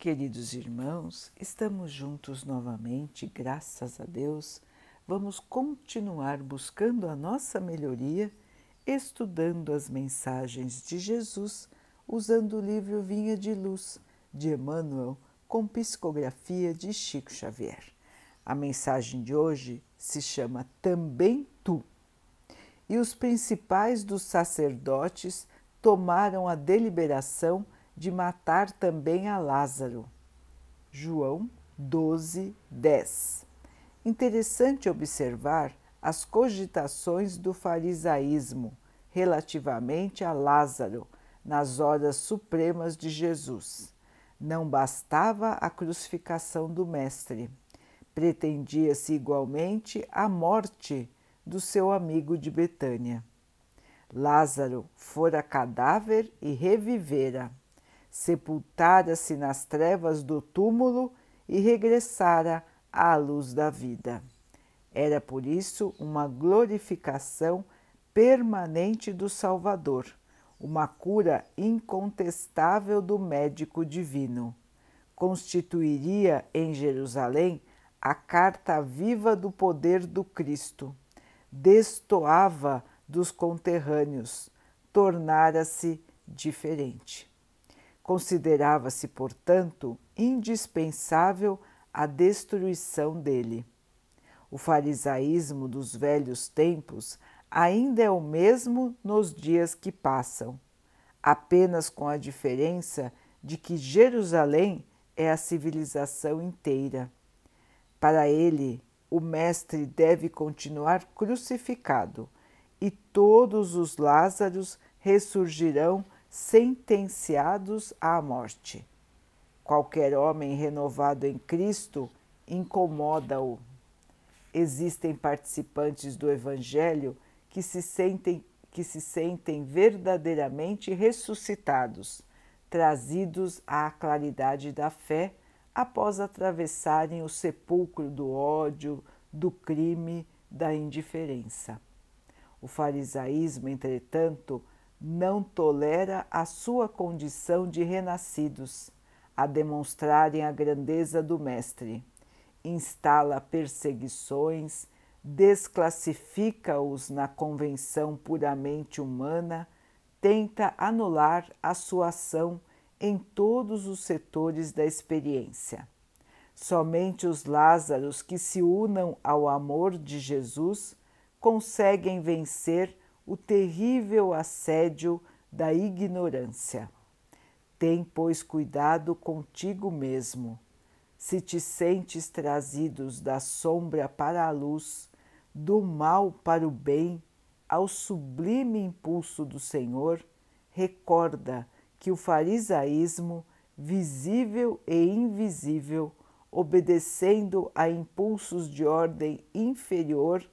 Queridos irmãos, estamos juntos novamente, graças a Deus. Vamos continuar buscando a nossa melhoria, estudando as mensagens de Jesus, usando o livro Vinha de Luz de Emmanuel, com psicografia de Chico Xavier. A mensagem de hoje se chama Também Tu. E os principais dos sacerdotes tomaram a deliberação de matar também a Lázaro. João 12, 10. Interessante observar as cogitações do farisaísmo relativamente a Lázaro nas horas supremas de Jesus. Não bastava a crucificação do Mestre, pretendia-se igualmente a morte do seu amigo de Betânia. Lázaro fora cadáver e revivera sepultara-se nas trevas do túmulo e regressara à luz da vida. Era por isso uma glorificação permanente do Salvador, uma cura incontestável do médico divino. Constituiria em Jerusalém a carta viva do poder do Cristo. Destoava dos conterrâneos, tornara-se diferente. Considerava-se, portanto, indispensável a destruição dele. O farisaísmo dos velhos tempos ainda é o mesmo nos dias que passam, apenas com a diferença de que Jerusalém é a civilização inteira. Para ele, o Mestre deve continuar crucificado e todos os Lázaros ressurgirão sentenciados à morte. Qualquer homem renovado em Cristo incomoda-o. Existem participantes do Evangelho que se sentem que se sentem verdadeiramente ressuscitados, trazidos à claridade da fé após atravessarem o sepulcro do ódio, do crime, da indiferença. O farisaísmo, entretanto, não tolera a sua condição de renascidos, a demonstrarem a grandeza do Mestre. Instala perseguições, desclassifica-os na convenção puramente humana, tenta anular a sua ação em todos os setores da experiência. Somente os Lázaros que se unam ao amor de Jesus conseguem vencer o terrível assédio da ignorância. Tem, pois, cuidado contigo mesmo. Se te sentes trazidos da sombra para a luz, do mal para o bem, ao sublime impulso do Senhor, recorda que o farisaísmo, visível e invisível, obedecendo a impulsos de ordem inferior,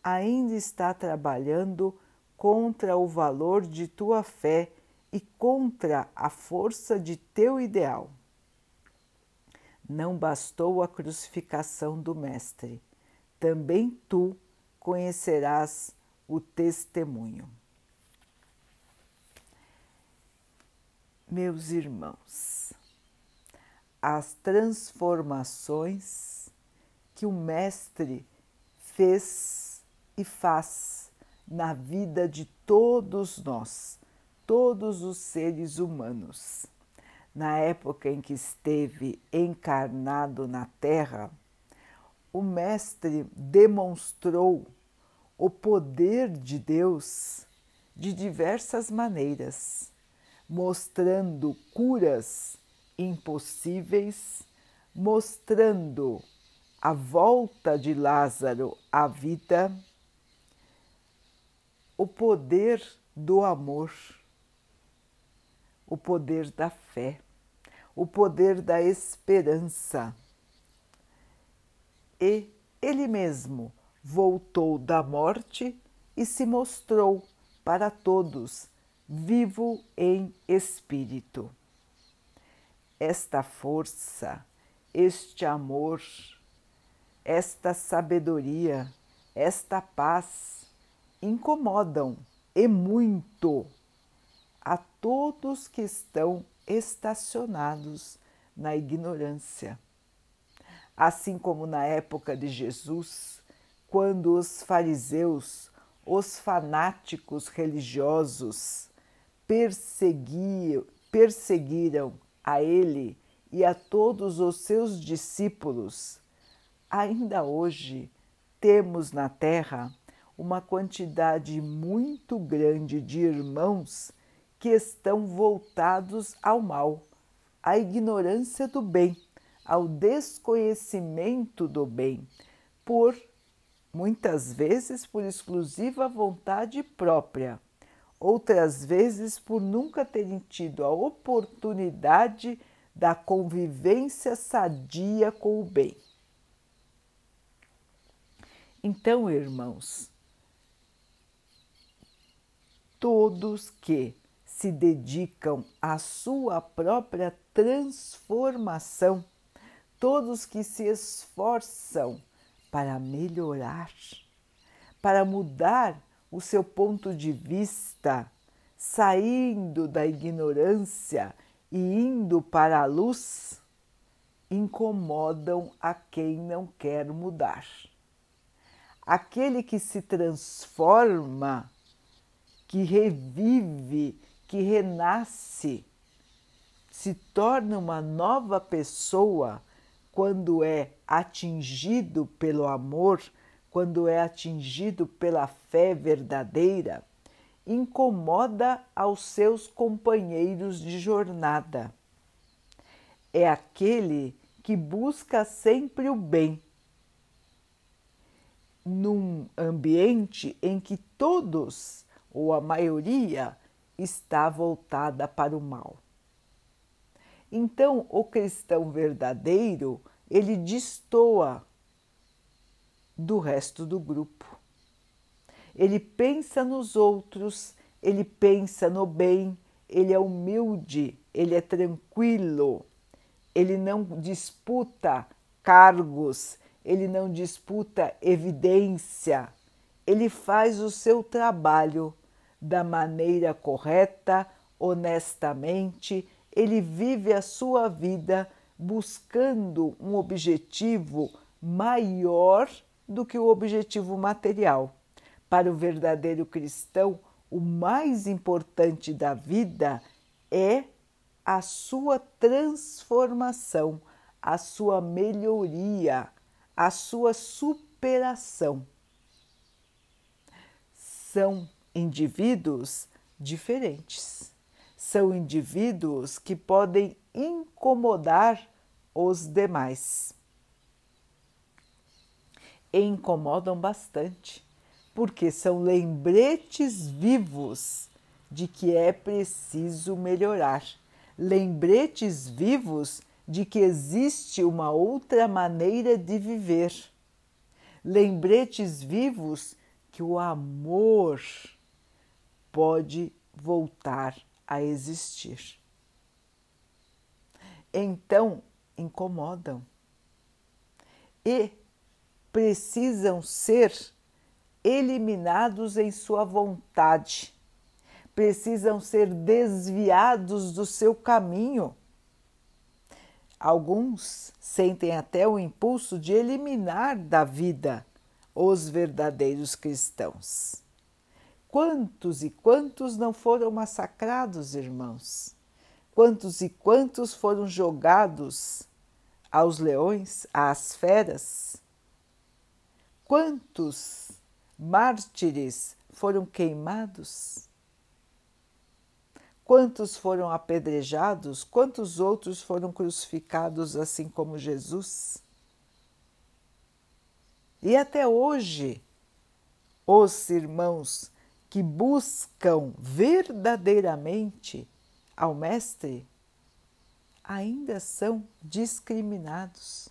ainda está trabalhando contra o valor de tua fé e contra a força de teu ideal. Não bastou a crucificação do Mestre, também tu conhecerás o testemunho. Meus irmãos, as transformações que o Mestre fez e faz na vida de todos nós, todos os seres humanos. Na época em que esteve encarnado na Terra, o Mestre demonstrou o poder de Deus de diversas maneiras, mostrando curas impossíveis, mostrando a volta de Lázaro à vida o poder do amor, o poder da fé, o poder da esperança. E ele mesmo voltou da morte e se mostrou para todos vivo em espírito. Esta força, este amor, esta sabedoria, esta paz incomodam e muito a todos que estão estacionados na ignorância. Assim como na época de Jesus, quando os fariseus, os fanáticos religiosos, perseguiram a ele e a todos os seus discípulos, ainda hoje temos na Terra uma quantidade muito grande de irmãos que estão voltados ao mal, à ignorância do bem, ao desconhecimento do bem, por muitas vezes por exclusiva vontade própria, outras vezes por nunca terem tido a oportunidade da convivência sadia com o bem. Então, irmãos, todos que se dedicam à sua própria transformação, todos que se esforçam para melhorar, para mudar o seu ponto de vista, saindo da ignorância e indo para a luz, incomodam a quem não quer mudar. Aquele que se transforma, que revive, que renasce, se torna uma nova pessoa quando é atingido pelo amor, quando é atingido pela fé verdadeira, incomoda aos seus companheiros de jornada. É aquele que busca sempre o bem, num ambiente em que todos ou a maioria está voltada para o mal. Então, o cristão verdadeiro, ele destoa do resto do grupo. Ele pensa nos outros, ele pensa no bem, ele é humilde, ele é tranquilo, ele não disputa cargos, ele não disputa evidência, ele faz o seu trabalho da maneira correta, honestamente, ele vive a sua vida buscando um objetivo maior do que o objetivo material. Para o verdadeiro cristão, o mais importante da vida é a sua transformação, a sua melhoria, a sua superação. São indivíduos diferentes, são indivíduos que podem incomodar os demais. E incomodam bastante, porque são lembretes vivos de que é preciso melhorar, lembretes vivos de que existe uma outra maneira de viver, lembretes vivos que o amor pode voltar a existir. Então incomodam. E precisam ser eliminados em sua vontade, precisam ser desviados do seu caminho. Alguns sentem até o impulso de eliminar da vida os verdadeiros cristãos. Quantos e quantos não foram massacrados, irmãos? Quantos e quantos foram jogados aos leões, às feras? Quantos mártires foram queimados? Quantos foram apedrejados? Quantos outros foram crucificados assim como Jesus? E até hoje, os irmãos que buscam verdadeiramente ao Mestre ainda são discriminados,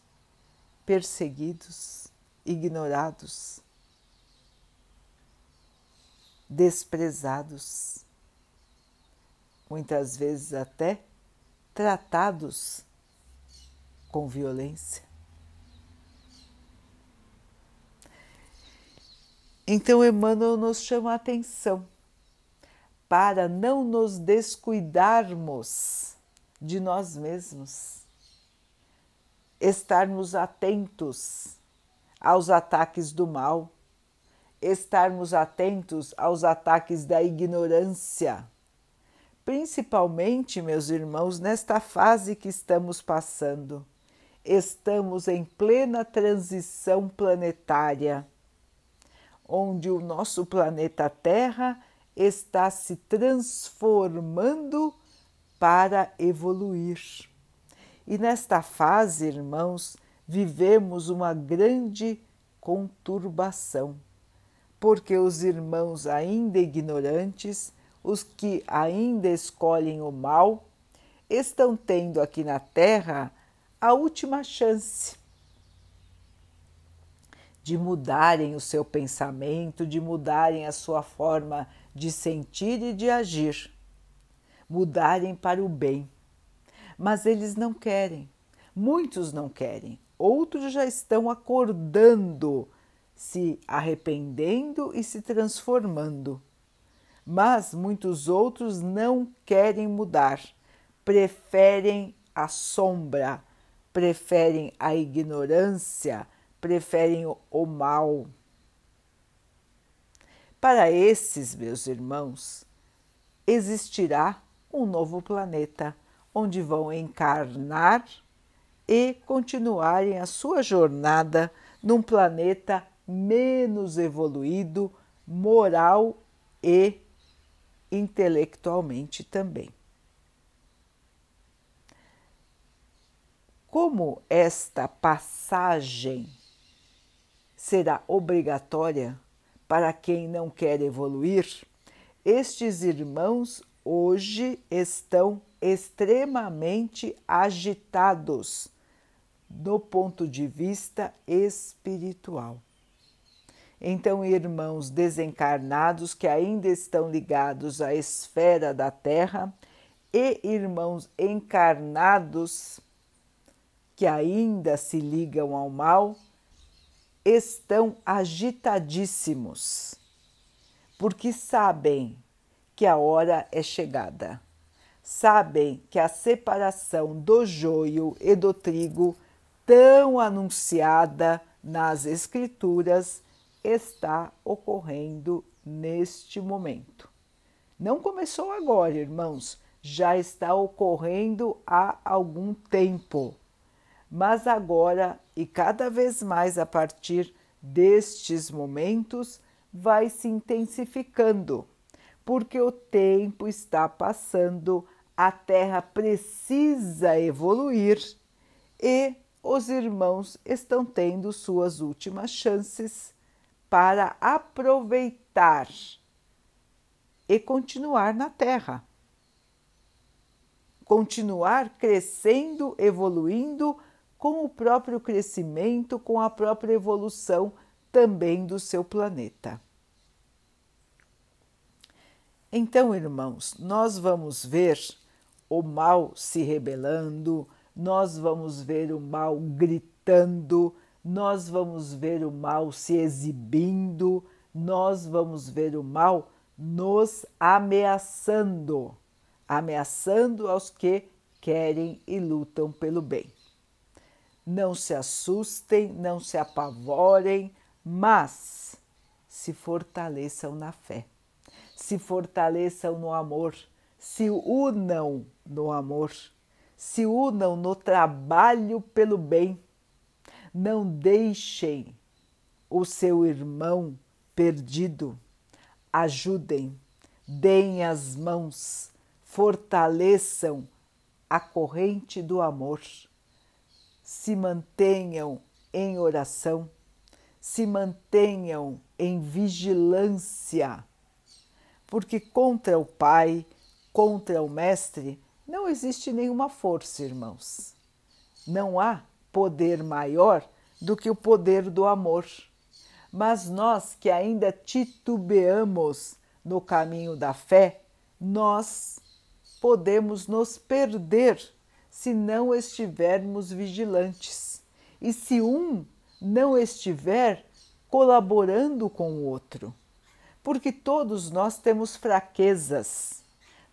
perseguidos ignorados, desprezados, muitas vezes até tratados com violência. Então, Emmanuel nos chama a atenção para não nos descuidarmos de nós mesmos, estarmos atentos aos ataques do mal, estarmos atentos aos ataques da ignorância. Principalmente, meus irmãos, nesta fase que estamos passando. Estamos em plena transição planetária, onde o nosso planeta Terra está se transformando para evoluir. E nesta fase, irmãos, vivemos uma grande conturbação, porque os irmãos ainda ignorantes, os que ainda escolhem o mal, estão tendo aqui na Terra a última chance de mudarem o seu pensamento, de mudarem a sua forma de sentir e de agir, mudarem para o bem. Mas eles não querem, muitos não querem, outros já estão acordando, se arrependendo e se transformando. Mas muitos outros não querem mudar, preferem a sombra, preferem a ignorância, preferem o mal. Para esses, meus irmãos, existirá um novo planeta onde vão encarnar e continuarem a sua jornada num planeta menos evoluído, moral e intelectualmente também. Como esta passagem será obrigatória para quem não quer evoluir, estes irmãos hoje estão extremamente agitados do ponto de vista espiritual. Então, irmãos desencarnados que ainda estão ligados à esfera da Terra e irmãos encarnados que ainda se ligam ao mal estão agitadíssimos, porque sabem que a hora é chegada. Sabem que a separação do joio e do trigo tão anunciada nas Escrituras está ocorrendo neste momento. Não começou agora, irmãos, já está ocorrendo há algum tempo. Mas agora e cada vez mais a partir destes momentos vai se intensificando, porque o tempo está passando, a Terra precisa evoluir e os irmãos estão tendo suas últimas chances para aproveitar e continuar na Terra. Continuar crescendo, evoluindo com o próprio crescimento, com a própria evolução também do seu planeta. Então, irmãos, nós vamos ver o mal se rebelando, nós vamos ver o mal gritando, nós vamos ver o mal se exibindo, nós vamos ver o mal nos ameaçando, ameaçando aos que querem e lutam pelo bem. Não se assustem, não se apavorem, mas se fortaleçam na fé, se fortaleçam no amor, se unam no amor se unam no trabalho pelo bem. Não deixem o seu irmão perdido. Ajudem, deem as mãos, fortaleçam a corrente do amor. Se mantenham em oração, se mantenham em vigilância, porque contra o Pai, contra o Mestre, não existe nenhuma força, irmãos. Não há poder maior do que o poder do amor. Mas nós que ainda titubeamos no caminho da fé, nós podemos nos perder se não estivermos vigilantes e se um não estiver colaborando com o outro. Porque todos nós temos fraquezas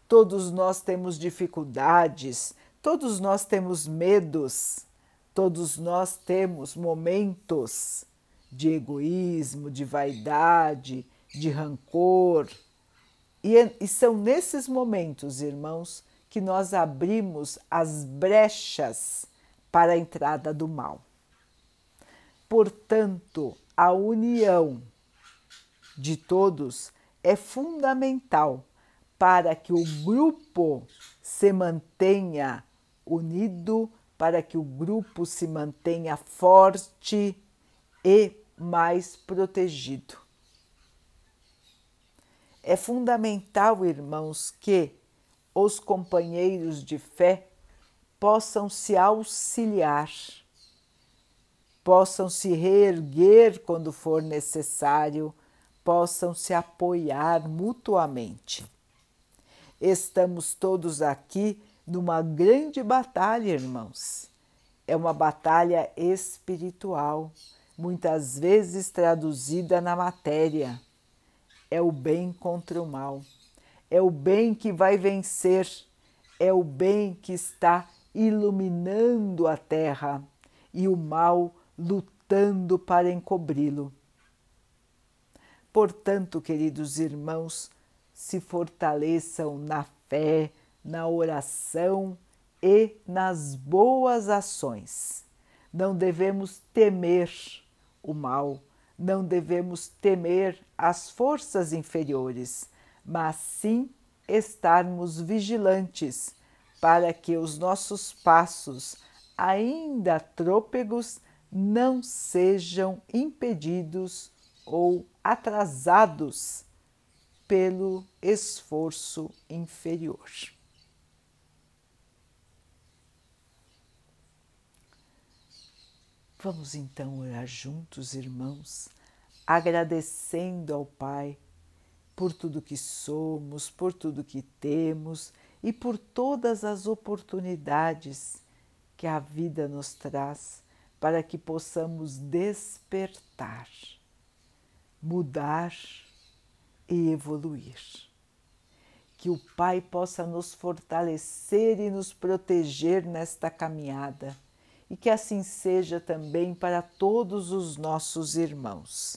Todos nós temos dificuldades, todos nós temos medos, Todos nós temos momentos de egoísmo, de vaidade, de rancor. E, e são nesses momentos, irmãos, que nós abrimos as brechas para a entrada do mal. Portanto, a união de todos é fundamental para que o grupo se mantenha unido, para que o grupo se mantenha forte e mais protegido. É fundamental, irmãos, que os companheiros de fé possam se auxiliar, possam se reerguer quando for necessário, possam se apoiar mutuamente. Estamos todos aqui numa grande batalha, irmãos. É uma batalha espiritual muitas vezes traduzida na matéria. É o bem contra o mal. É o bem que vai vencer. É o bem que está iluminando a terra e o mal lutando para encobri-lo. Portanto, queridos irmãos, se fortaleçam na fé, na oração e nas boas ações. Não devemos temer o mal. Não devemos temer as forças inferiores, mas sim estarmos vigilantes para que os nossos passos, ainda trôpegos, não sejam impedidos ou atrasados pelo esforço inferior. Vamos então orar juntos, irmãos, agradecendo ao Pai por tudo que somos, por tudo que temos e por todas as oportunidades que a vida nos traz para que possamos despertar, mudar e evoluir. Que o Pai possa nos fortalecer e nos proteger nesta caminhada e que assim seja também para todos os nossos irmãos.